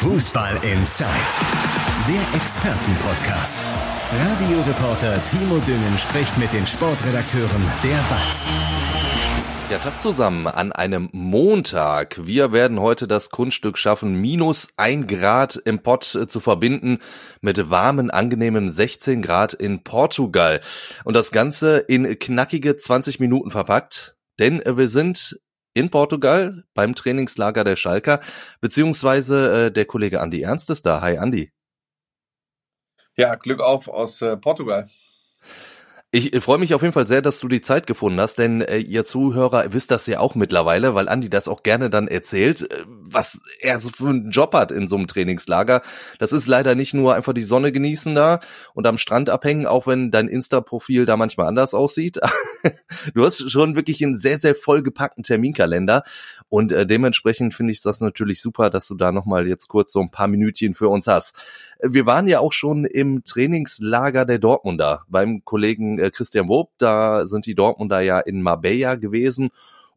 Fußball Inside, der Expertenpodcast. Radioreporter Timo Düngen spricht mit den Sportredakteuren der BATS. Ja, Tag zusammen an einem Montag. Wir werden heute das Kunststück schaffen, minus ein Grad im Pott äh, zu verbinden mit warmen, angenehmen 16 Grad in Portugal. Und das Ganze in knackige 20 Minuten verpackt. Denn äh, wir sind in Portugal beim Trainingslager der Schalker, beziehungsweise äh, der Kollege Andi Ernst ist da. Hi Andi. Ja, Glück auf aus äh, Portugal. Ich freue mich auf jeden Fall sehr, dass du die Zeit gefunden hast, denn äh, ihr Zuhörer wisst das ja auch mittlerweile, weil Andi das auch gerne dann erzählt, äh, was er so für einen Job hat in so einem Trainingslager. Das ist leider nicht nur einfach die Sonne genießen da und am Strand abhängen, auch wenn dein Insta-Profil da manchmal anders aussieht. du hast schon wirklich einen sehr, sehr vollgepackten Terminkalender und äh, dementsprechend finde ich das natürlich super, dass du da nochmal jetzt kurz so ein paar Minütchen für uns hast. Wir waren ja auch schon im Trainingslager der Dortmunder beim Kollegen äh, Christian Wob. Da sind die Dortmunder ja in Marbella gewesen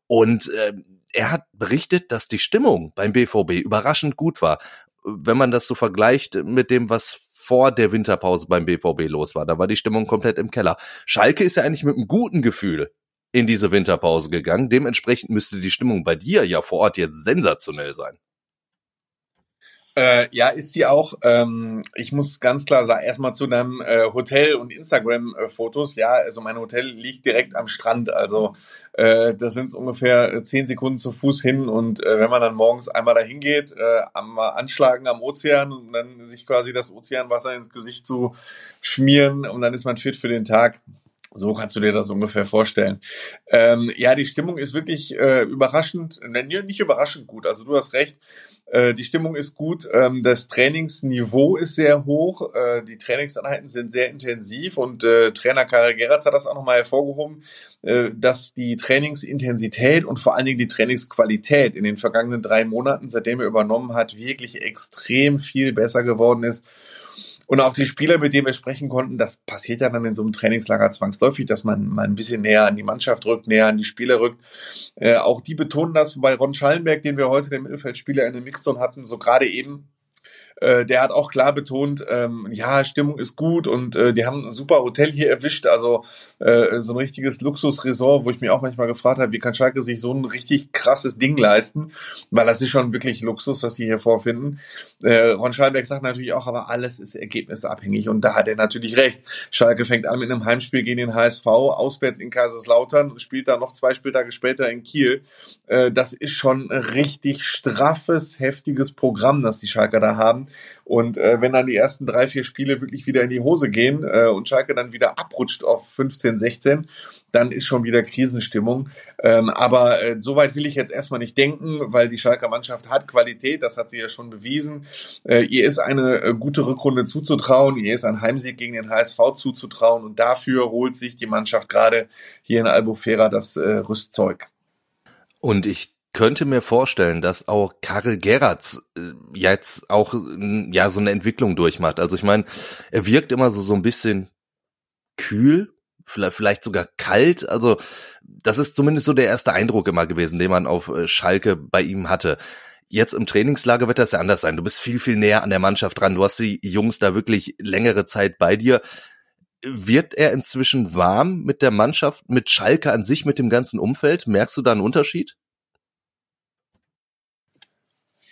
und äh, er hat berichtet, dass die Stimmung beim BVB überraschend gut war. Wenn man das so vergleicht mit dem, was vor der Winterpause beim BVB los war, da war die Stimmung komplett im Keller. Schalke ist ja eigentlich mit einem guten Gefühl in diese Winterpause gegangen. Dementsprechend müsste die Stimmung bei dir ja vor Ort jetzt sensationell sein. Äh, ja, ist die auch. Ähm, ich muss ganz klar sagen, erstmal zu deinem äh, Hotel und Instagram-Fotos. Ja, also mein Hotel liegt direkt am Strand. Also äh, da sind es ungefähr zehn Sekunden zu Fuß hin. Und äh, wenn man dann morgens einmal dahin geht, äh, am Anschlagen am Ozean und dann sich quasi das Ozeanwasser ins Gesicht zu schmieren und dann ist man fit für den Tag. So kannst du dir das ungefähr vorstellen. Ähm, ja, die Stimmung ist wirklich äh, überraschend, ne, nicht überraschend gut. Also du hast recht, äh, die Stimmung ist gut, ähm, das Trainingsniveau ist sehr hoch, äh, die Trainingseinheiten sind sehr intensiv und äh, Trainer Karel Geratz hat das auch nochmal hervorgehoben, äh, dass die Trainingsintensität und vor allen Dingen die Trainingsqualität in den vergangenen drei Monaten, seitdem er übernommen hat, wirklich extrem viel besser geworden ist. Und auch die Spieler, mit denen wir sprechen konnten, das passiert ja dann in so einem Trainingslager zwangsläufig, dass man mal ein bisschen näher an die Mannschaft rückt, näher an die Spieler rückt. Äh, auch die betonen das, wobei Ron Schallenberg, den wir heute den Mittelfeldspieler in den Mixzone hatten, so gerade eben äh, der hat auch klar betont, ähm, ja, Stimmung ist gut und äh, die haben ein super Hotel hier erwischt, also äh, so ein richtiges Luxusresort, wo ich mich auch manchmal gefragt habe, wie kann Schalke sich so ein richtig krasses Ding leisten, weil das ist schon wirklich Luxus, was sie hier vorfinden. Äh, Ron Schalberg sagt natürlich auch, aber alles ist ergebnisabhängig und da hat er natürlich recht. Schalke fängt an mit einem Heimspiel gegen den HSV, auswärts in Kaiserslautern spielt dann noch zwei Spieltage später in Kiel. Äh, das ist schon ein richtig straffes, heftiges Programm, das die Schalker da haben. Und äh, wenn dann die ersten drei, vier Spiele wirklich wieder in die Hose gehen äh, und Schalke dann wieder abrutscht auf 15, 16, dann ist schon wieder Krisenstimmung. Ähm, aber äh, soweit will ich jetzt erstmal nicht denken, weil die Schalker Mannschaft hat Qualität, das hat sie ja schon bewiesen. Äh, ihr ist eine äh, gute Rückrunde zuzutrauen, ihr ist ein Heimsieg gegen den HSV zuzutrauen und dafür holt sich die Mannschaft gerade hier in Albufera das äh, Rüstzeug. Und ich könnte mir vorstellen, dass auch Karel Geratz äh, jetzt auch ja so eine Entwicklung durchmacht. Also ich meine, er wirkt immer so so ein bisschen kühl, vielleicht, vielleicht sogar kalt. Also das ist zumindest so der erste Eindruck immer gewesen, den man auf äh, Schalke bei ihm hatte. Jetzt im Trainingslager wird das ja anders sein. Du bist viel, viel näher an der Mannschaft dran. Du hast die Jungs da wirklich längere Zeit bei dir. Wird er inzwischen warm mit der Mannschaft, mit Schalke an sich, mit dem ganzen Umfeld? Merkst du da einen Unterschied?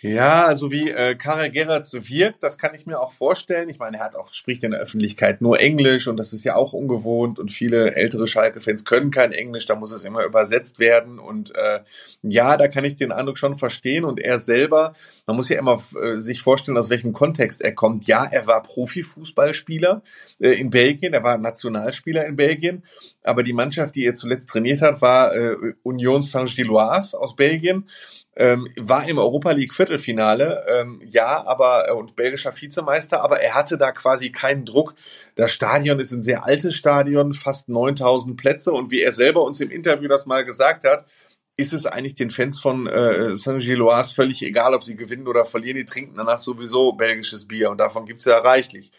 Ja, also wie äh, Karel Gerards wirkt, das kann ich mir auch vorstellen. Ich meine, er hat auch spricht in der Öffentlichkeit nur Englisch und das ist ja auch ungewohnt und viele ältere Schalke-Fans können kein Englisch, da muss es immer übersetzt werden und äh, ja, da kann ich den Eindruck schon verstehen und er selber, man muss ja immer äh, sich vorstellen, aus welchem Kontext er kommt. Ja, er war Profifußballspieler äh, in Belgien, er war Nationalspieler in Belgien, aber die Mannschaft, die er zuletzt trainiert hat, war äh, Union Saint-Gilloise aus Belgien ähm, war im Europa League Viertelfinale, ähm, ja, aber äh, und belgischer Vizemeister, aber er hatte da quasi keinen Druck. Das Stadion ist ein sehr altes Stadion, fast 9000 Plätze und wie er selber uns im Interview das mal gesagt hat, ist es eigentlich den Fans von äh, Saint-Gilloise völlig egal, ob sie gewinnen oder verlieren, die trinken danach sowieso belgisches Bier und davon gibt's ja reichlich.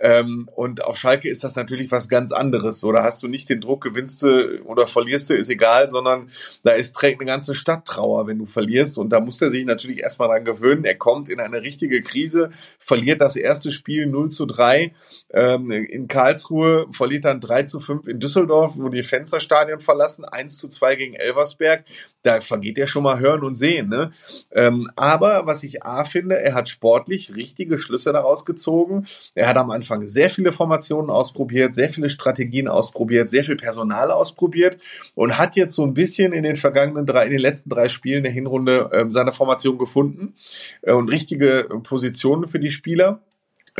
Ähm, und auf Schalke ist das natürlich was ganz anderes. So, da hast du nicht den Druck, gewinnst du oder verlierst du, ist egal, sondern da ist, trägt eine ganze Stadt Trauer, wenn du verlierst. Und da muss er sich natürlich erstmal dran gewöhnen. Er kommt in eine richtige Krise, verliert das erste Spiel 0 zu 3 ähm, in Karlsruhe, verliert dann 3 zu 5 in Düsseldorf, wo die Fensterstadion verlassen, 1 zu 2 gegen Elversberg. Da vergeht er schon mal hören und sehen. Ne? Ähm, aber was ich A finde, er hat sportlich richtige Schlüsse daraus gezogen. Er hat am Anfang sehr viele Formationen ausprobiert, sehr viele Strategien ausprobiert, sehr viel Personal ausprobiert und hat jetzt so ein bisschen in den vergangenen drei, in den letzten drei Spielen der Hinrunde ähm, seine Formation gefunden äh, und richtige Positionen für die Spieler.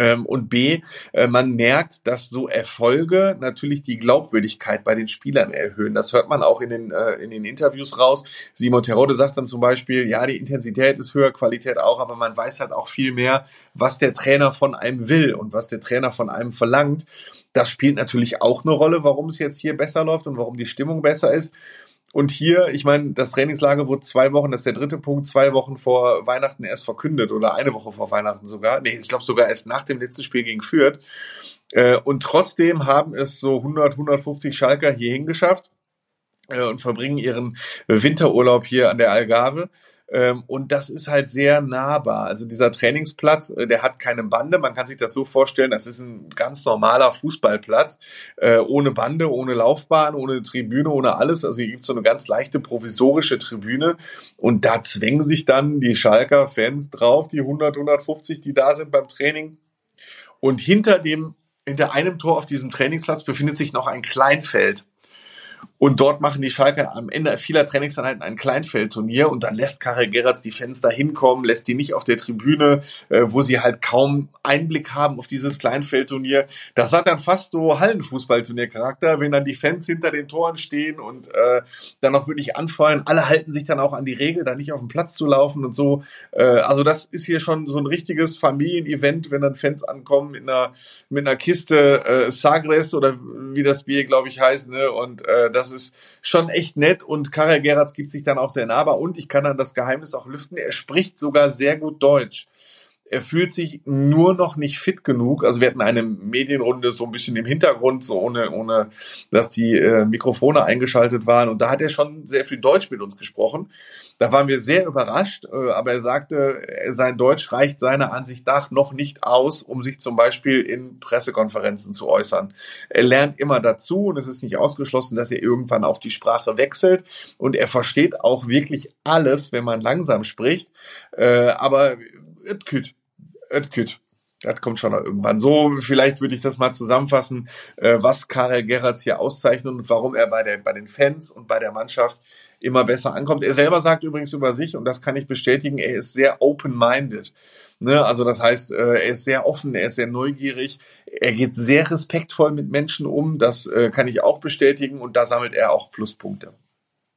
Ähm, und B, äh, man merkt, dass so Erfolge natürlich die Glaubwürdigkeit bei den Spielern erhöhen. Das hört man auch in den, äh, in den Interviews raus. Simon Terode sagt dann zum Beispiel, ja, die Intensität ist höher, Qualität auch, aber man weiß halt auch viel mehr, was der Trainer von einem will und was der Trainer von einem verlangt. Das spielt natürlich auch eine Rolle, warum es jetzt hier besser läuft und warum die Stimmung besser ist. Und hier, ich meine, das Trainingslager wurde zwei Wochen, das ist der dritte Punkt, zwei Wochen vor Weihnachten erst verkündet oder eine Woche vor Weihnachten sogar. Nee, ich glaube sogar erst nach dem letzten Spiel gegen Fürth. Äh, und trotzdem haben es so 100, 150 Schalker hierhin geschafft äh, und verbringen ihren Winterurlaub hier an der Algarve. Ähm, und das ist halt sehr nahbar. Also dieser Trainingsplatz, äh, der hat keine Bande. Man kann sich das so vorstellen, das ist ein ganz normaler Fußballplatz, äh, ohne Bande, ohne Laufbahn, ohne Tribüne, ohne alles. Also hier gibt es so eine ganz leichte provisorische Tribüne. Und da zwängen sich dann die Schalker Fans drauf, die 100, 150, die da sind beim Training. Und hinter dem, hinter einem Tor auf diesem Trainingsplatz befindet sich noch ein Kleinfeld. Und dort machen die Schalker am Ende vieler Trainingseinheiten ein Kleinfeldturnier und dann lässt Karel Gerrits die Fans da hinkommen, lässt die nicht auf der Tribüne, äh, wo sie halt kaum Einblick haben auf dieses Kleinfeldturnier. Das hat dann fast so Hallenfußballturniercharakter, wenn dann die Fans hinter den Toren stehen und äh, dann auch wirklich anfeuern. Alle halten sich dann auch an die Regel, da nicht auf den Platz zu laufen und so. Äh, also das ist hier schon so ein richtiges Familienevent, wenn dann Fans ankommen mit einer, mit einer Kiste äh, Sagres oder wie das Bier, glaube ich, heißt. Ne? Und äh, das ist schon echt nett und Karel Geratz gibt sich dann auch sehr nahbar und ich kann dann das Geheimnis auch lüften, er spricht sogar sehr gut Deutsch er fühlt sich nur noch nicht fit genug. Also wir hatten eine Medienrunde so ein bisschen im Hintergrund, so ohne, ohne dass die äh, Mikrofone eingeschaltet waren. Und da hat er schon sehr viel Deutsch mit uns gesprochen. Da waren wir sehr überrascht, äh, aber er sagte, sein Deutsch reicht seiner Ansicht nach noch nicht aus, um sich zum Beispiel in Pressekonferenzen zu äußern. Er lernt immer dazu und es ist nicht ausgeschlossen, dass er irgendwann auch die Sprache wechselt. Und er versteht auch wirklich alles, wenn man langsam spricht. Äh, aber es Ötküt. Das kommt schon irgendwann. So, vielleicht würde ich das mal zusammenfassen, äh, was Karel Gerrards hier auszeichnet und warum er bei, der, bei den Fans und bei der Mannschaft immer besser ankommt. Er selber sagt übrigens über sich, und das kann ich bestätigen, er ist sehr open-minded. Ne? Also das heißt, äh, er ist sehr offen, er ist sehr neugierig, er geht sehr respektvoll mit Menschen um, das äh, kann ich auch bestätigen und da sammelt er auch Pluspunkte.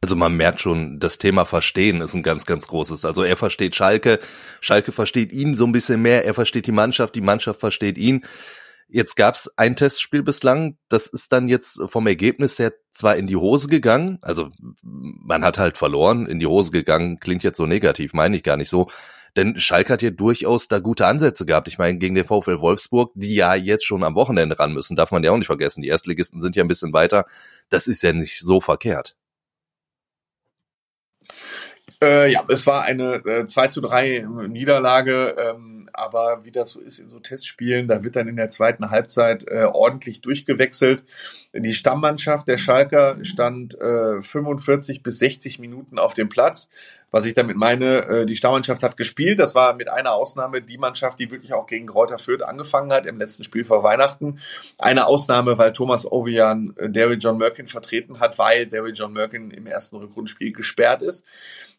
Also man merkt schon, das Thema Verstehen ist ein ganz, ganz großes. Also er versteht Schalke, Schalke versteht ihn so ein bisschen mehr, er versteht die Mannschaft, die Mannschaft versteht ihn. Jetzt gab's ein Testspiel bislang, das ist dann jetzt vom Ergebnis her zwar in die Hose gegangen, also man hat halt verloren, in die Hose gegangen, klingt jetzt so negativ, meine ich gar nicht so. Denn Schalke hat ja durchaus da gute Ansätze gehabt. Ich meine, gegen den VfL Wolfsburg, die ja jetzt schon am Wochenende ran müssen, darf man ja auch nicht vergessen. Die Erstligisten sind ja ein bisschen weiter. Das ist ja nicht so verkehrt. Äh, ja, es war eine äh, 2 zu 3 Niederlage, ähm, aber wie das so ist in so Testspielen, da wird dann in der zweiten Halbzeit äh, ordentlich durchgewechselt. Die Stammmannschaft der Schalker stand äh, 45 bis 60 Minuten auf dem Platz. Was ich damit meine, äh, die Stammmannschaft hat gespielt. Das war mit einer Ausnahme die Mannschaft, die wirklich auch gegen Kräuter Fürth angefangen hat im letzten Spiel vor Weihnachten. Eine Ausnahme, weil Thomas Ovian äh, Derry John Merkin vertreten hat, weil Derry John Merkin im ersten Rückrundenspiel gesperrt ist.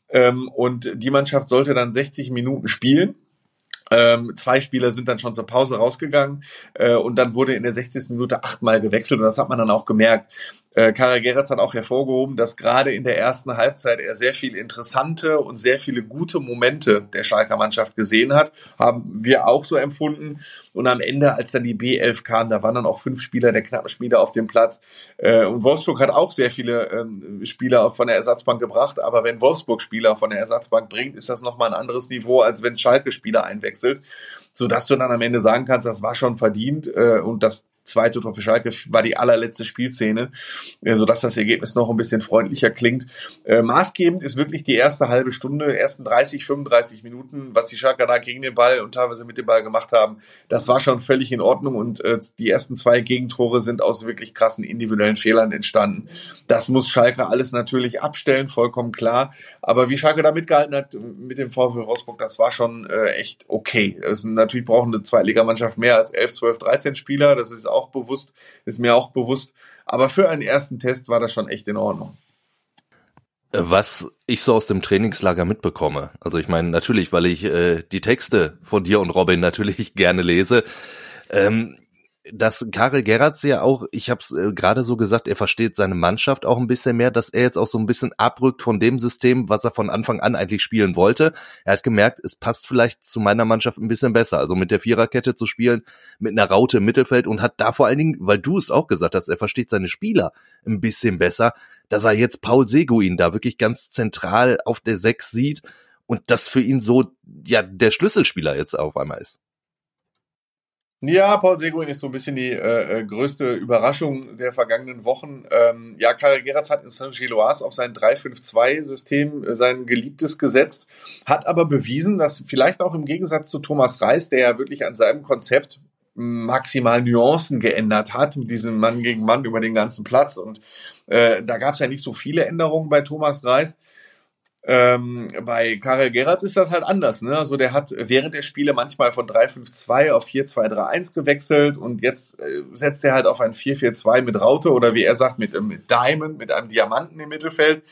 Ähm, und die Mannschaft sollte dann 60 Minuten spielen. Ähm, zwei Spieler sind dann schon zur Pause rausgegangen äh, und dann wurde in der 60. Minute achtmal gewechselt und das hat man dann auch gemerkt. Äh, Karel Geretz hat auch hervorgehoben, dass gerade in der ersten Halbzeit er sehr viele interessante und sehr viele gute Momente der Schalker Mannschaft gesehen hat. Haben wir auch so empfunden. Und am Ende, als dann die B11 kam, da waren dann auch fünf Spieler der knappen Spieler auf dem Platz. Äh, und Wolfsburg hat auch sehr viele ähm, Spieler von der Ersatzbank gebracht. Aber wenn Wolfsburg Spieler von der Ersatzbank bringt, ist das nochmal ein anderes Niveau, als wenn Schalke Spieler einwechselt sodass du dann am Ende sagen kannst, das war schon verdient äh, und das zweite Tor für Schalke war die allerletzte Spielszene, äh, sodass das Ergebnis noch ein bisschen freundlicher klingt. Äh, maßgebend ist wirklich die erste halbe Stunde, ersten 30, 35 Minuten, was die Schalker da gegen den Ball und teilweise mit dem Ball gemacht haben. Das war schon völlig in Ordnung und äh, die ersten zwei Gegentore sind aus wirklich krassen individuellen Fehlern entstanden. Das muss Schalke alles natürlich abstellen, vollkommen klar. Aber wie Schalke da mitgehalten hat mit dem VfL Rostock, das war schon äh, echt okay. Es, natürlich brauchen eine Zweitligamannschaft mehr als 11, 12, 13 Spieler. Das ist bewusst, ist mir auch bewusst. Aber für einen ersten Test war das schon echt in Ordnung. Was ich so aus dem Trainingslager mitbekomme, also ich meine natürlich, weil ich äh, die Texte von dir und Robin natürlich gerne lese, ähm, dass Karel Gerrards ja auch, ich habe es äh, gerade so gesagt, er versteht seine Mannschaft auch ein bisschen mehr, dass er jetzt auch so ein bisschen abrückt von dem System, was er von Anfang an eigentlich spielen wollte. Er hat gemerkt, es passt vielleicht zu meiner Mannschaft ein bisschen besser, also mit der Viererkette zu spielen, mit einer Raute im Mittelfeld und hat da vor allen Dingen, weil du es auch gesagt hast, er versteht seine Spieler ein bisschen besser, dass er jetzt Paul Seguin da wirklich ganz zentral auf der Sechs sieht und das für ihn so ja der Schlüsselspieler jetzt auf einmal ist. Ja, Paul Seguin ist so ein bisschen die äh, äh größte Überraschung der vergangenen Wochen. Ähm, ja, Karel Geratz hat in Saint-Gilloise auf sein 3-5-2-System äh, sein Geliebtes gesetzt, hat aber bewiesen, dass vielleicht auch im Gegensatz zu Thomas Reis, der ja wirklich an seinem Konzept maximal Nuancen geändert hat mit diesem Mann gegen Mann über den ganzen Platz. Und äh, da gab es ja nicht so viele Änderungen bei Thomas Reis. Ähm, bei Karel Geratz ist das halt anders. Ne? Also der hat während der Spiele manchmal von 3-5-2 auf 4-2-3-1 gewechselt und jetzt äh, setzt er halt auf ein 4-4-2 mit Raute oder wie er sagt, mit, äh, mit Diamond, mit einem Diamanten im Mittelfeld.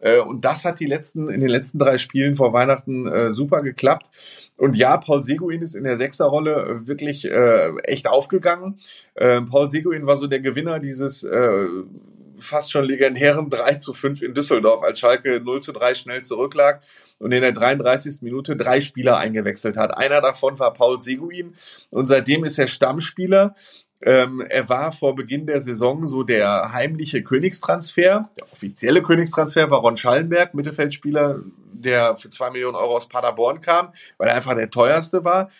Äh, und das hat die letzten, in den letzten drei Spielen vor Weihnachten äh, super geklappt. Und ja, Paul Seguin ist in der Sechserrolle wirklich äh, echt aufgegangen. Äh, Paul Seguin war so der Gewinner dieses fast schon legendären 3 zu 5 in Düsseldorf, als Schalke 0 zu 3 schnell zurücklag und in der 33. Minute drei Spieler eingewechselt hat. Einer davon war Paul Seguin und seitdem ist er Stammspieler. Ähm, er war vor Beginn der Saison so der heimliche Königstransfer. Der offizielle Königstransfer war Ron Schallenberg, Mittelfeldspieler, der für zwei Millionen Euro aus Paderborn kam, weil er einfach der teuerste war.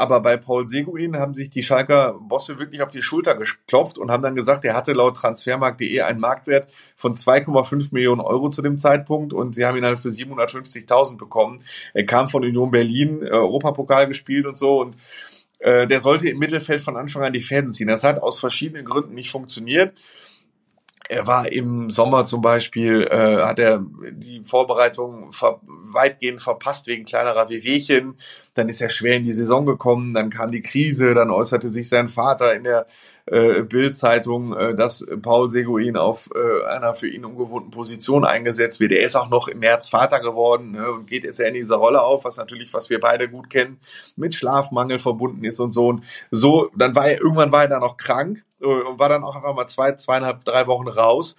Aber bei Paul Seguin haben sich die Schalker Bosse wirklich auf die Schulter geklopft und haben dann gesagt, er hatte laut transfermarkt.de einen Marktwert von 2,5 Millionen Euro zu dem Zeitpunkt und sie haben ihn halt für 750.000 bekommen. Er kam von Union Berlin, Europapokal gespielt und so und äh, der sollte im Mittelfeld von Anfang an die Fäden ziehen. Das hat aus verschiedenen Gründen nicht funktioniert er war im Sommer zum Beispiel, äh, hat er die Vorbereitung ver weitgehend verpasst wegen kleinerer Wehwehchen. Dann ist er schwer in die Saison gekommen, dann kam die Krise, dann äußerte sich sein Vater in der äh, Bild-Zeitung, äh, dass Paul Seguin auf äh, einer für ihn ungewohnten Position eingesetzt wird. Er ist auch noch im März Vater geworden ne, und geht jetzt ja in dieser Rolle auf, was natürlich, was wir beide gut kennen, mit Schlafmangel verbunden ist und so. Und so, dann war er, irgendwann war er dann noch krank äh, und war dann auch einfach mal zwei, zweieinhalb, drei Wochen raus.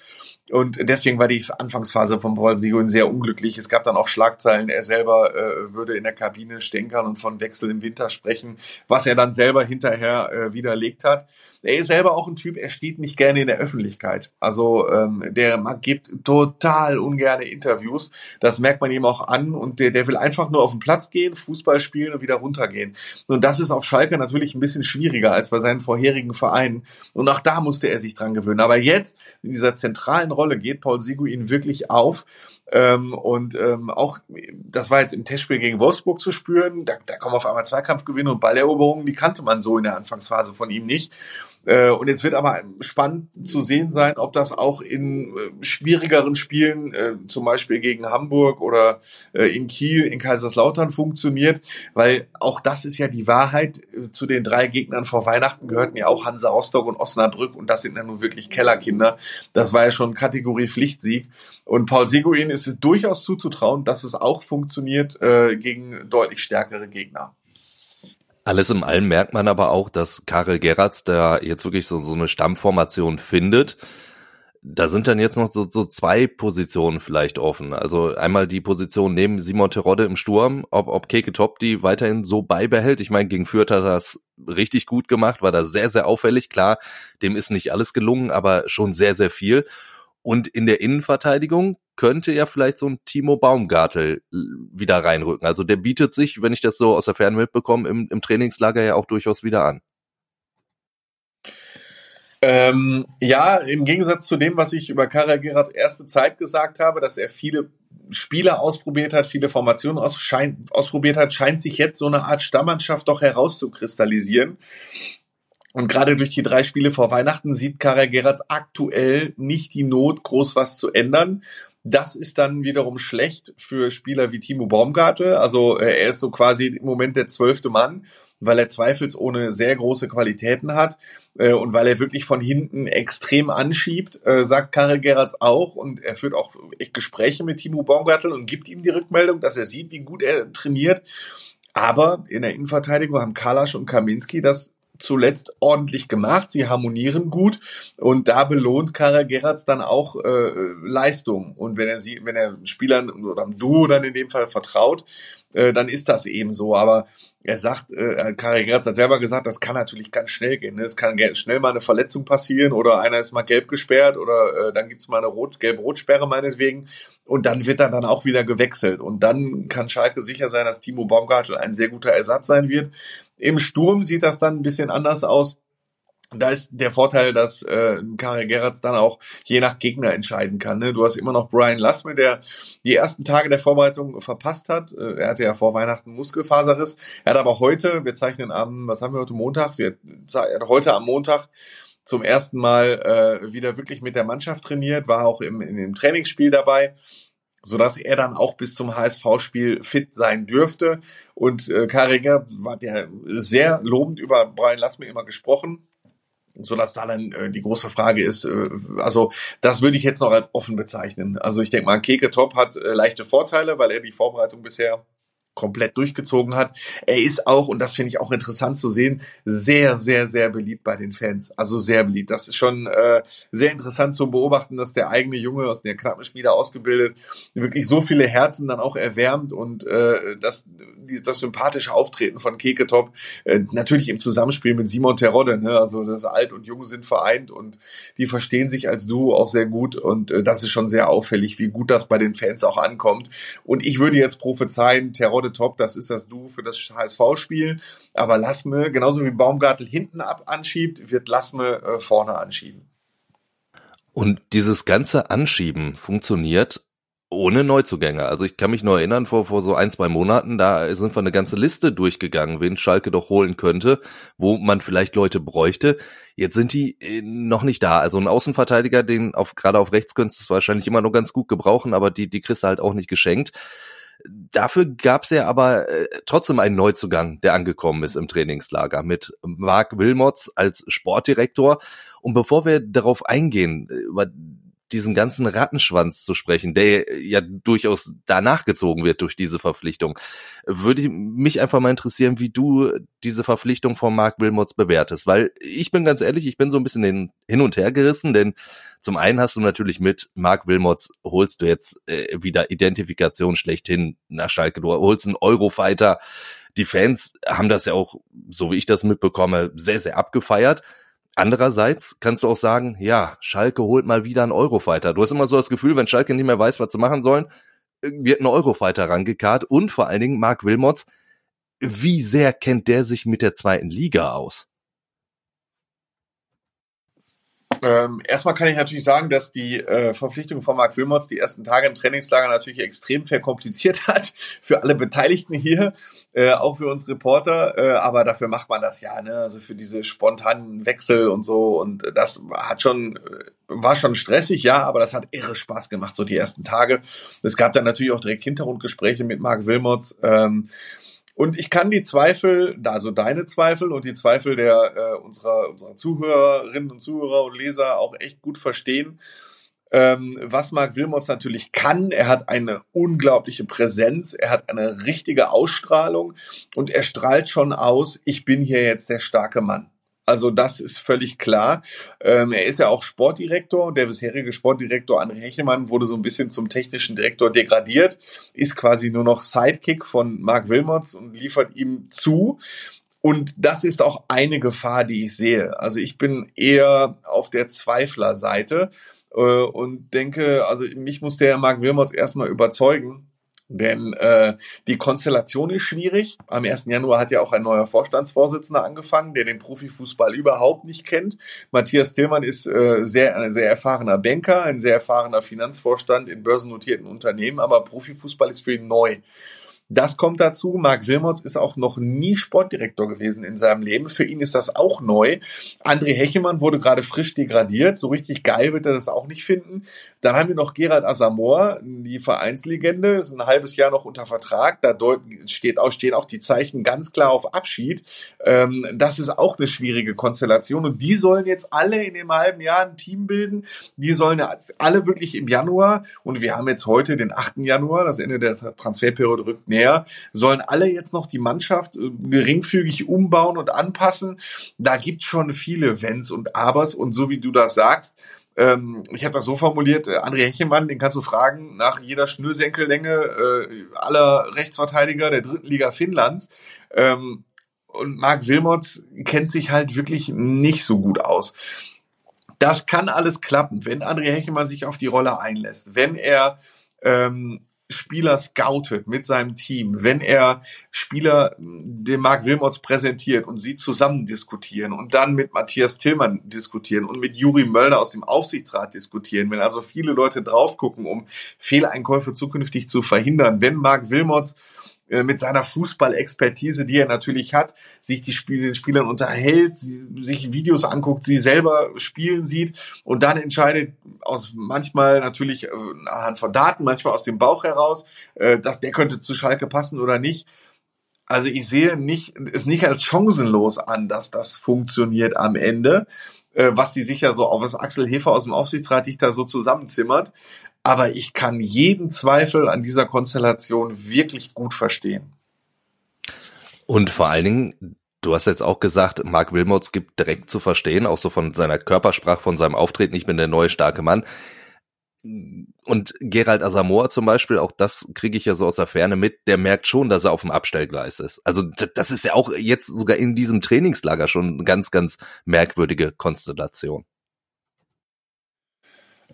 Und deswegen war die Anfangsphase von Paul Seguin sehr unglücklich. Es gab dann auch Schlagzeilen, er selber äh, würde in der Kabine stänkern und von Wechsel im Winter sprechen, was er dann selber hinterher äh, widerlegt hat. Er ist selber auch ein Typ, er steht nicht gerne in der Öffentlichkeit. Also ähm, der gibt total ungerne Interviews. Das merkt man ihm auch an und der, der will einfach nur auf den Platz gehen, Fußball spielen und wieder runtergehen. Und das ist auf Schalke natürlich ein bisschen schwieriger als bei seinen vorherigen Vereinen. Und auch da musste er sich dran gewöhnen. Aber jetzt in dieser zentralen Rolle geht Paul Seguin wirklich auf. Ähm, und ähm, auch, das war jetzt im Testspiel gegen Wolfsburg zu spüren. Da, da kommen auf einmal Zweikampfgewinne und Balleroberungen, die kannte man so in der Anfangsphase von ihm nicht. Äh, und jetzt wird aber spannend zu sehen sein, ob das auch in äh, schwierigeren Spielen, äh, zum Beispiel gegen Hamburg oder in Kiel, in Kaiserslautern funktioniert, weil auch das ist ja die Wahrheit. Zu den drei Gegnern vor Weihnachten gehörten ja auch Hansa Rostock und Osnabrück und das sind ja nun wirklich Kellerkinder. Das war ja schon Kategorie Pflichtsieg. Und Paul Seguin ist es durchaus zuzutrauen, dass es auch funktioniert gegen deutlich stärkere Gegner. Alles im Allem merkt man aber auch, dass Karel Geratz da jetzt wirklich so, so eine Stammformation findet. Da sind dann jetzt noch so, so zwei Positionen vielleicht offen. Also einmal die Position neben Simon Terodde im Sturm, ob, ob Keke Top die weiterhin so beibehält. Ich meine, gegen Fürth hat er das richtig gut gemacht, war da sehr, sehr auffällig. Klar, dem ist nicht alles gelungen, aber schon sehr, sehr viel. Und in der Innenverteidigung könnte ja vielleicht so ein Timo Baumgartel äh, wieder reinrücken. Also der bietet sich, wenn ich das so aus der Ferne mitbekomme, im, im Trainingslager ja auch durchaus wieder an. Ähm, ja, im Gegensatz zu dem, was ich über Karel Gerards erste Zeit gesagt habe, dass er viele Spieler ausprobiert hat, viele Formationen aus, schein, ausprobiert hat, scheint sich jetzt so eine Art Stammmannschaft doch herauszukristallisieren. Und gerade durch die drei Spiele vor Weihnachten sieht Karel Gerards aktuell nicht die Not, groß was zu ändern. Das ist dann wiederum schlecht für Spieler wie Timo Baumgartel. Also äh, er ist so quasi im Moment der zwölfte Mann, weil er zweifelsohne sehr große Qualitäten hat äh, und weil er wirklich von hinten extrem anschiebt, äh, sagt Karel Gerards auch. Und er führt auch echt Gespräche mit Timo Baumgartel und gibt ihm die Rückmeldung, dass er sieht, wie gut er trainiert. Aber in der Innenverteidigung haben Kalasch und Kaminski das zuletzt ordentlich gemacht. Sie harmonieren gut und da belohnt Karel Gerards dann auch äh, Leistung. Und wenn er sie, wenn er Spielern oder am Duo dann in dem Fall vertraut, äh, dann ist das eben so. Aber er sagt, äh, Karel Gerz hat selber gesagt, das kann natürlich ganz schnell gehen. Ne? Es kann schnell mal eine Verletzung passieren oder einer ist mal gelb gesperrt oder äh, dann gibt's mal eine Rot gelb-rot-Sperre meinetwegen und dann wird er dann auch wieder gewechselt. Und dann kann Schalke sicher sein, dass Timo Baumgartel ein sehr guter Ersatz sein wird. Im Sturm sieht das dann ein bisschen anders aus. Da ist der Vorteil, dass äh, Karel Gerrards dann auch je nach Gegner entscheiden kann. Ne? Du hast immer noch Brian Lassme, der die ersten Tage der Vorbereitung verpasst hat. Äh, er hatte ja vor Weihnachten Muskelfaserriss. Er hat aber heute, wir zeichnen am, was haben wir heute Montag? Wir, er heute am Montag zum ersten Mal äh, wieder wirklich mit der Mannschaft trainiert, war auch im, in dem Trainingsspiel dabei so dass er dann auch bis zum HSV-Spiel fit sein dürfte. Und äh, Karriger hat ja sehr lobend über Brian Lassme immer gesprochen so dass da dann äh, die große Frage ist, äh, also das würde ich jetzt noch als offen bezeichnen. Also ich denke mal, Keke Top hat äh, leichte Vorteile, weil er die Vorbereitung bisher komplett durchgezogen hat. Er ist auch, und das finde ich auch interessant zu sehen, sehr, sehr, sehr beliebt bei den Fans. Also sehr beliebt. Das ist schon äh, sehr interessant zu beobachten, dass der eigene Junge aus der knappen Spieler ausgebildet wirklich so viele Herzen dann auch erwärmt und äh, das, die, das sympathische Auftreten von Keketop äh, natürlich im Zusammenspiel mit Simon Terodde. Ne? Also das Alt und Jung sind vereint und die verstehen sich als Duo auch sehr gut und äh, das ist schon sehr auffällig, wie gut das bei den Fans auch ankommt. Und ich würde jetzt prophezeien, Terodde Top, das ist das Du für das HSV-Spiel. Aber Lassme, genauso wie Baumgartel hinten ab anschiebt, wird Lassme äh, vorne anschieben. Und dieses ganze Anschieben funktioniert ohne Neuzugänge. Also ich kann mich nur erinnern, vor, vor so ein, zwei Monaten, da sind wir eine ganze Liste durchgegangen, wen Schalke doch holen könnte, wo man vielleicht Leute bräuchte. Jetzt sind die äh, noch nicht da. Also ein Außenverteidiger, den auf, gerade auf rechts könntest du wahrscheinlich immer nur ganz gut gebrauchen, aber die, die kriegst du halt auch nicht geschenkt. Dafür gab es ja aber äh, trotzdem einen Neuzugang, der angekommen ist im Trainingslager mit Marc Wilmots als Sportdirektor. Und bevor wir darauf eingehen, äh, über diesen ganzen Rattenschwanz zu sprechen, der ja durchaus danach gezogen wird durch diese Verpflichtung, würde mich einfach mal interessieren, wie du diese Verpflichtung von Mark Wilmots bewertest. Weil ich bin ganz ehrlich, ich bin so ein bisschen hin und her gerissen, denn zum einen hast du natürlich mit Mark Wilmots holst du jetzt äh, wieder Identifikation schlechthin nach Schalke. Du holst einen Eurofighter. Die Fans haben das ja auch, so wie ich das mitbekomme, sehr, sehr abgefeiert. Andererseits kannst du auch sagen, ja, Schalke holt mal wieder einen Eurofighter. Du hast immer so das Gefühl, wenn Schalke nicht mehr weiß, was sie machen sollen, wird ein Eurofighter rangekarrt und vor allen Dingen Mark Wilmots, wie sehr kennt der sich mit der zweiten Liga aus? Ähm, erstmal kann ich natürlich sagen, dass die äh, Verpflichtung von Marc Wilmots die ersten Tage im Trainingslager natürlich extrem verkompliziert hat für alle Beteiligten hier, äh, auch für uns Reporter. Äh, aber dafür macht man das ja, ne? Also für diese spontanen Wechsel und so. Und das hat schon, äh, war schon stressig, ja, aber das hat irre Spaß gemacht, so die ersten Tage. Es gab dann natürlich auch direkt Hintergrundgespräche mit Marc Wilmots. Ähm, und ich kann die Zweifel, also deine Zweifel und die Zweifel der äh, unserer, unserer Zuhörerinnen und Zuhörer und Leser auch echt gut verstehen. Ähm, was Marc Wilmots natürlich kann, er hat eine unglaubliche Präsenz, er hat eine richtige Ausstrahlung und er strahlt schon aus, ich bin hier jetzt der starke Mann. Also das ist völlig klar. Ähm, er ist ja auch Sportdirektor. Der bisherige Sportdirektor André Hechelmann wurde so ein bisschen zum technischen Direktor degradiert, ist quasi nur noch Sidekick von Mark Wilmots und liefert ihm zu. Und das ist auch eine Gefahr, die ich sehe. Also ich bin eher auf der Zweiflerseite. äh, und denke, also mich muss der Marc Wilmots erstmal überzeugen. Denn äh, die Konstellation ist schwierig. Am 1. Januar hat ja auch ein neuer Vorstandsvorsitzender angefangen, der den Profifußball überhaupt nicht kennt. Matthias Tillmann ist äh, sehr, ein sehr erfahrener Banker, ein sehr erfahrener Finanzvorstand in börsennotierten Unternehmen, aber Profifußball ist für ihn neu. Das kommt dazu. Marc Wilmots ist auch noch nie Sportdirektor gewesen in seinem Leben. Für ihn ist das auch neu. André Hechelmann wurde gerade frisch degradiert. So richtig geil wird er das auch nicht finden. Dann haben wir noch Gerald Asamoah, die Vereinslegende, ist ein halbes Jahr noch unter Vertrag. Da steht auch, stehen auch die Zeichen ganz klar auf Abschied. Ähm, das ist auch eine schwierige Konstellation. Und die sollen jetzt alle in dem halben Jahr ein Team bilden. Die sollen alle wirklich im Januar, und wir haben jetzt heute den 8. Januar, das Ende der Transferperiode rückt näher, sollen alle jetzt noch die Mannschaft äh, geringfügig umbauen und anpassen. Da gibt schon viele Wenns und Abers und so wie du das sagst, ähm, ich habe das so formuliert, äh, André Hechelmann, den kannst du fragen, nach jeder Schnürsenkellänge äh, aller Rechtsverteidiger der dritten Liga Finnlands. Ähm, und Marc Wilmots kennt sich halt wirklich nicht so gut aus. Das kann alles klappen, wenn André Hechelmann sich auf die Rolle einlässt, wenn er ähm, Spieler scoutet mit seinem Team, wenn er Spieler dem Marc Wilmots präsentiert und sie zusammen diskutieren und dann mit Matthias Tillmann diskutieren und mit Juri Mölder aus dem Aufsichtsrat diskutieren, wenn also viele Leute drauf gucken, um Fehleinkäufe zukünftig zu verhindern, wenn Marc Wilmots mit seiner Fußballexpertise, die er natürlich hat, sich die Spiel den Spielern unterhält, sie, sich Videos anguckt, sie selber spielen sieht und dann entscheidet aus manchmal natürlich äh, anhand von Daten, manchmal aus dem Bauch heraus, äh, dass der könnte zu Schalke passen oder nicht. Also ich sehe nicht, es nicht als chancenlos an, dass das funktioniert am Ende, was die sicher so auf was Axel Hefer aus dem Aufsichtsrat dich da so zusammenzimmert. Aber ich kann jeden Zweifel an dieser Konstellation wirklich gut verstehen. Und vor allen Dingen, du hast jetzt auch gesagt, Mark Wilmots gibt direkt zu verstehen, auch so von seiner Körpersprache, von seinem Auftreten, ich bin der neue starke Mann. Und Gerald Asamoah zum Beispiel, auch das kriege ich ja so aus der Ferne mit, der merkt schon, dass er auf dem Abstellgleis ist. Also das ist ja auch jetzt sogar in diesem Trainingslager schon eine ganz, ganz merkwürdige Konstellation.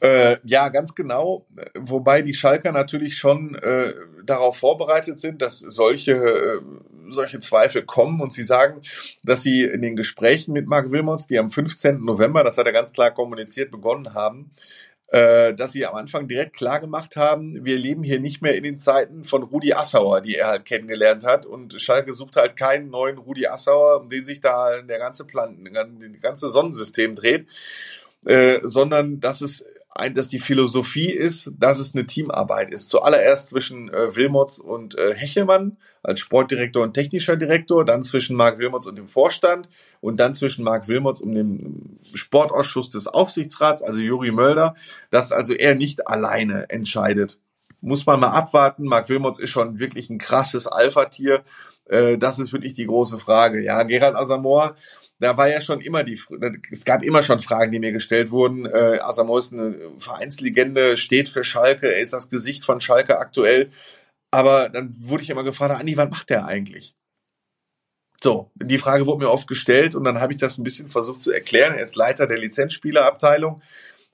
Äh, ja, ganz genau. Wobei die Schalker natürlich schon äh, darauf vorbereitet sind, dass solche, äh, solche Zweifel kommen. Und sie sagen, dass sie in den Gesprächen mit Marc Wilmots, die am 15. November, das hat er ganz klar kommuniziert, begonnen haben, äh, dass sie am Anfang direkt klar gemacht haben, wir leben hier nicht mehr in den Zeiten von Rudi Assauer, die er halt kennengelernt hat. Und Schalke sucht halt keinen neuen Rudi Assauer, um den sich da der ganze Plan, das ganze Sonnensystem dreht. Äh, sondern dass es dass die Philosophie ist, dass es eine Teamarbeit ist. Zuallererst zwischen äh, Wilmots und äh, Hechelmann als Sportdirektor und technischer Direktor, dann zwischen Marc Wilmots und dem Vorstand und dann zwischen Marc Wilmots und dem Sportausschuss des Aufsichtsrats, also Juri Mölder, dass also er nicht alleine entscheidet. Muss man mal abwarten. Marc Wilmots ist schon wirklich ein krasses Alpha-Tier. Äh, das ist wirklich die große Frage. Ja, Gerald Asamoah da war ja schon immer die, es gab immer schon Fragen, die mir gestellt wurden. Äh, Asamoah ist eine Vereinslegende, steht für Schalke, er ist das Gesicht von Schalke aktuell. Aber dann wurde ich immer gefragt, Andi, was macht der eigentlich? So, die Frage wurde mir oft gestellt und dann habe ich das ein bisschen versucht zu erklären. Er ist Leiter der Lizenzspielerabteilung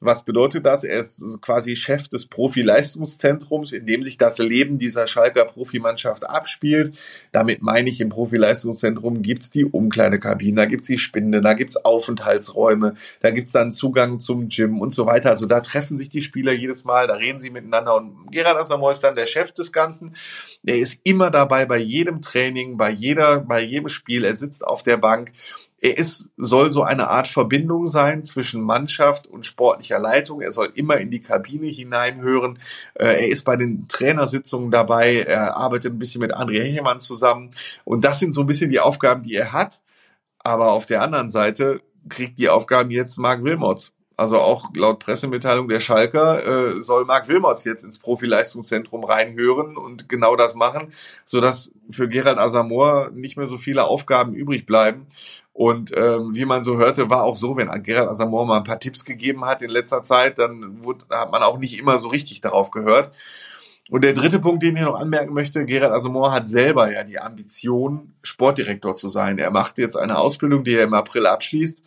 was bedeutet das? Er ist quasi Chef des Profileistungszentrums, in dem sich das Leben dieser Schalker Profimannschaft abspielt. Damit meine ich, im Profileistungszentrum gibt's die Umkleidekabinen, da gibt's die Spinde, da gibt's Aufenthaltsräume, da gibt's dann Zugang zum Gym und so weiter. Also da treffen sich die Spieler jedes Mal, da reden sie miteinander und Gerard Assamoy ist dann der Chef des Ganzen. Er ist immer dabei bei jedem Training, bei jeder, bei jedem Spiel. Er sitzt auf der Bank er ist, soll so eine Art Verbindung sein zwischen Mannschaft und sportlicher Leitung. Er soll immer in die Kabine hineinhören. Äh, er ist bei den Trainersitzungen dabei. Er arbeitet ein bisschen mit André Hechelmann zusammen. Und das sind so ein bisschen die Aufgaben, die er hat. Aber auf der anderen Seite kriegt die Aufgaben jetzt Marc Wilmots. Also auch laut Pressemitteilung der Schalker äh, soll Marc Wilmots jetzt ins Profileistungszentrum reinhören und genau das machen, sodass für Gerald Asamoah nicht mehr so viele Aufgaben übrig bleiben. Und ähm, wie man so hörte, war auch so, wenn Gerald Asamoah mal ein paar Tipps gegeben hat in letzter Zeit, dann wurde, hat man auch nicht immer so richtig darauf gehört. Und der dritte Punkt, den ich noch anmerken möchte, Gerald Asamoah hat selber ja die Ambition, Sportdirektor zu sein. Er macht jetzt eine Ausbildung, die er im April abschließt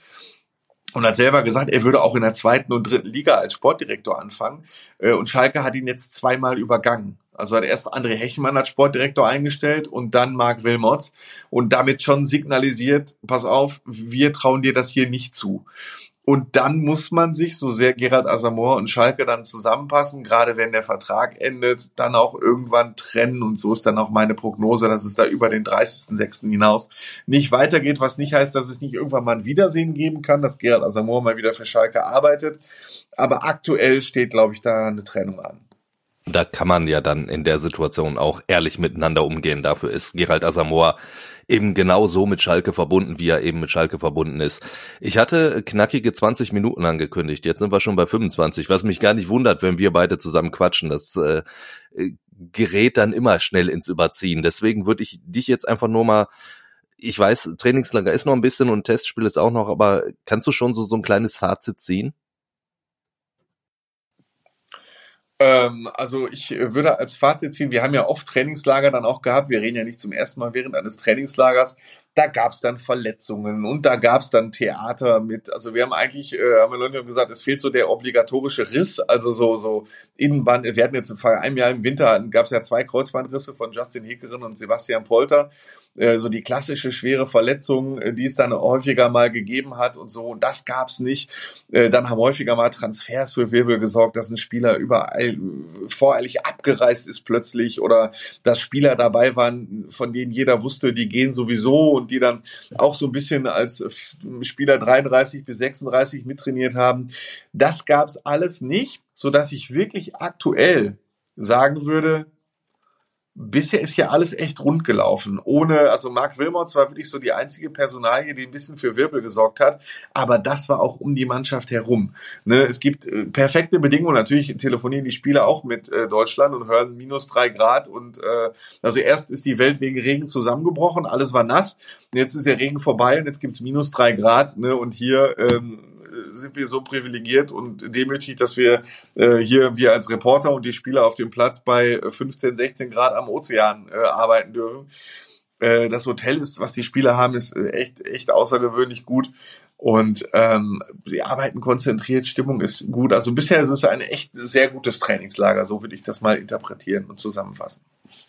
und hat selber gesagt, er würde auch in der zweiten und dritten Liga als Sportdirektor anfangen. Äh, und Schalke hat ihn jetzt zweimal übergangen. Also hat erst André Hechmann als Sportdirektor eingestellt und dann Marc Wilmots und damit schon signalisiert, pass auf, wir trauen dir das hier nicht zu. Und dann muss man sich, so sehr Gerald Asamoah und Schalke dann zusammenpassen, gerade wenn der Vertrag endet, dann auch irgendwann trennen. Und so ist dann auch meine Prognose, dass es da über den 30.06. hinaus nicht weitergeht, was nicht heißt, dass es nicht irgendwann mal ein Wiedersehen geben kann, dass Gerald Asamoah mal wieder für Schalke arbeitet. Aber aktuell steht, glaube ich, da eine Trennung an. Da kann man ja dann in der Situation auch ehrlich miteinander umgehen. Dafür ist Gerald Asamoah eben genau so mit Schalke verbunden, wie er eben mit Schalke verbunden ist. Ich hatte knackige 20 Minuten angekündigt, jetzt sind wir schon bei 25, was mich gar nicht wundert, wenn wir beide zusammen quatschen. Das äh, gerät dann immer schnell ins Überziehen. Deswegen würde ich dich jetzt einfach nur mal ich weiß, Trainingslager ist noch ein bisschen und Testspiel ist auch noch, aber kannst du schon so, so ein kleines Fazit ziehen? Ähm, also ich würde als Fazit ziehen, wir haben ja oft Trainingslager dann auch gehabt. Wir reden ja nicht zum ersten Mal während eines Trainingslagers da gab es dann Verletzungen und da gab es dann Theater mit. Also wir haben eigentlich, äh, haben wir Leute gesagt, es fehlt so der obligatorische Riss, also so so Innenband. Wir hatten jetzt vor einem Jahr im Winter gab es ja zwei Kreuzbandrisse von Justin Hickerin und Sebastian Polter, äh, so die klassische schwere Verletzung, äh, die es dann häufiger mal gegeben hat und so. Und das gab's nicht. Äh, dann haben häufiger mal Transfers für Wirbel gesorgt, dass ein Spieler überall voreilig abgereist ist plötzlich oder dass Spieler dabei waren, von denen jeder wusste, die gehen sowieso und die dann auch so ein bisschen als Spieler 33 bis 36 mittrainiert haben. Das gab es alles nicht, so dass ich wirklich aktuell sagen würde, bisher ist ja alles echt rund gelaufen. Ohne, also Mark Wilmots war wirklich so die einzige Personalie, die ein bisschen für Wirbel gesorgt hat. Aber das war auch um die Mannschaft herum. Ne, es gibt äh, perfekte Bedingungen. Natürlich telefonieren die Spieler auch mit äh, Deutschland und hören minus drei Grad. Und äh, also erst ist die Welt wegen Regen zusammengebrochen, alles war nass. Jetzt ist der Regen vorbei und jetzt gibt's minus drei Grad. Ne, und hier ähm, sind wir so privilegiert und demütig, dass wir äh, hier, wir als Reporter und die Spieler auf dem Platz bei 15, 16 Grad am Ozean äh, arbeiten dürfen. Äh, das Hotel ist, was die Spieler haben, ist äh, echt, echt außergewöhnlich gut. Und ähm, sie arbeiten konzentriert, Stimmung ist gut. Also bisher ist es ein echt sehr gutes Trainingslager, so würde ich das mal interpretieren und zusammenfassen.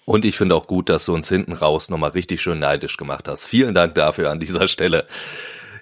Und ich finde auch gut, dass du uns hinten raus nochmal richtig schön neidisch gemacht hast. Vielen Dank dafür an dieser Stelle.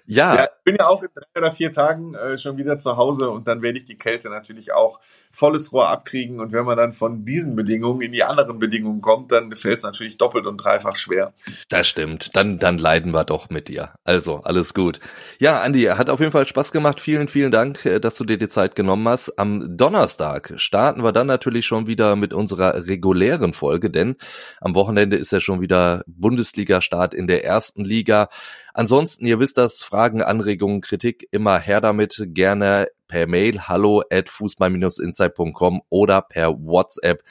Ja. ja. Ich bin ja auch in drei oder vier Tagen äh, schon wieder zu Hause und dann werde ich die Kälte natürlich auch volles Rohr abkriegen. Und wenn man dann von diesen Bedingungen in die anderen Bedingungen kommt, dann fällt es natürlich doppelt und dreifach schwer. Das stimmt. Dann, dann leiden wir doch mit dir. Also, alles gut. Ja, Andi, hat auf jeden Fall Spaß gemacht. Vielen, vielen Dank, äh, dass du dir die Zeit genommen hast. Am Donnerstag starten wir dann natürlich schon wieder mit unserer regulären Folge, denn am Wochenende ist ja schon wieder Bundesliga-Start in der ersten Liga. Ansonsten, ihr wisst das, Fragen, Anregungen, Kritik, immer her damit. Gerne per Mail hallo at fußball-insight.com oder per WhatsApp.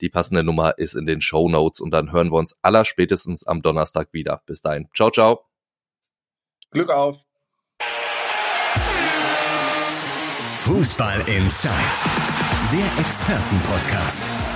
Die passende Nummer ist in den Show Notes und dann hören wir uns aller spätestens am Donnerstag wieder. Bis dahin. Ciao, ciao. Glück auf. Fußball Inside. Der Expertenpodcast.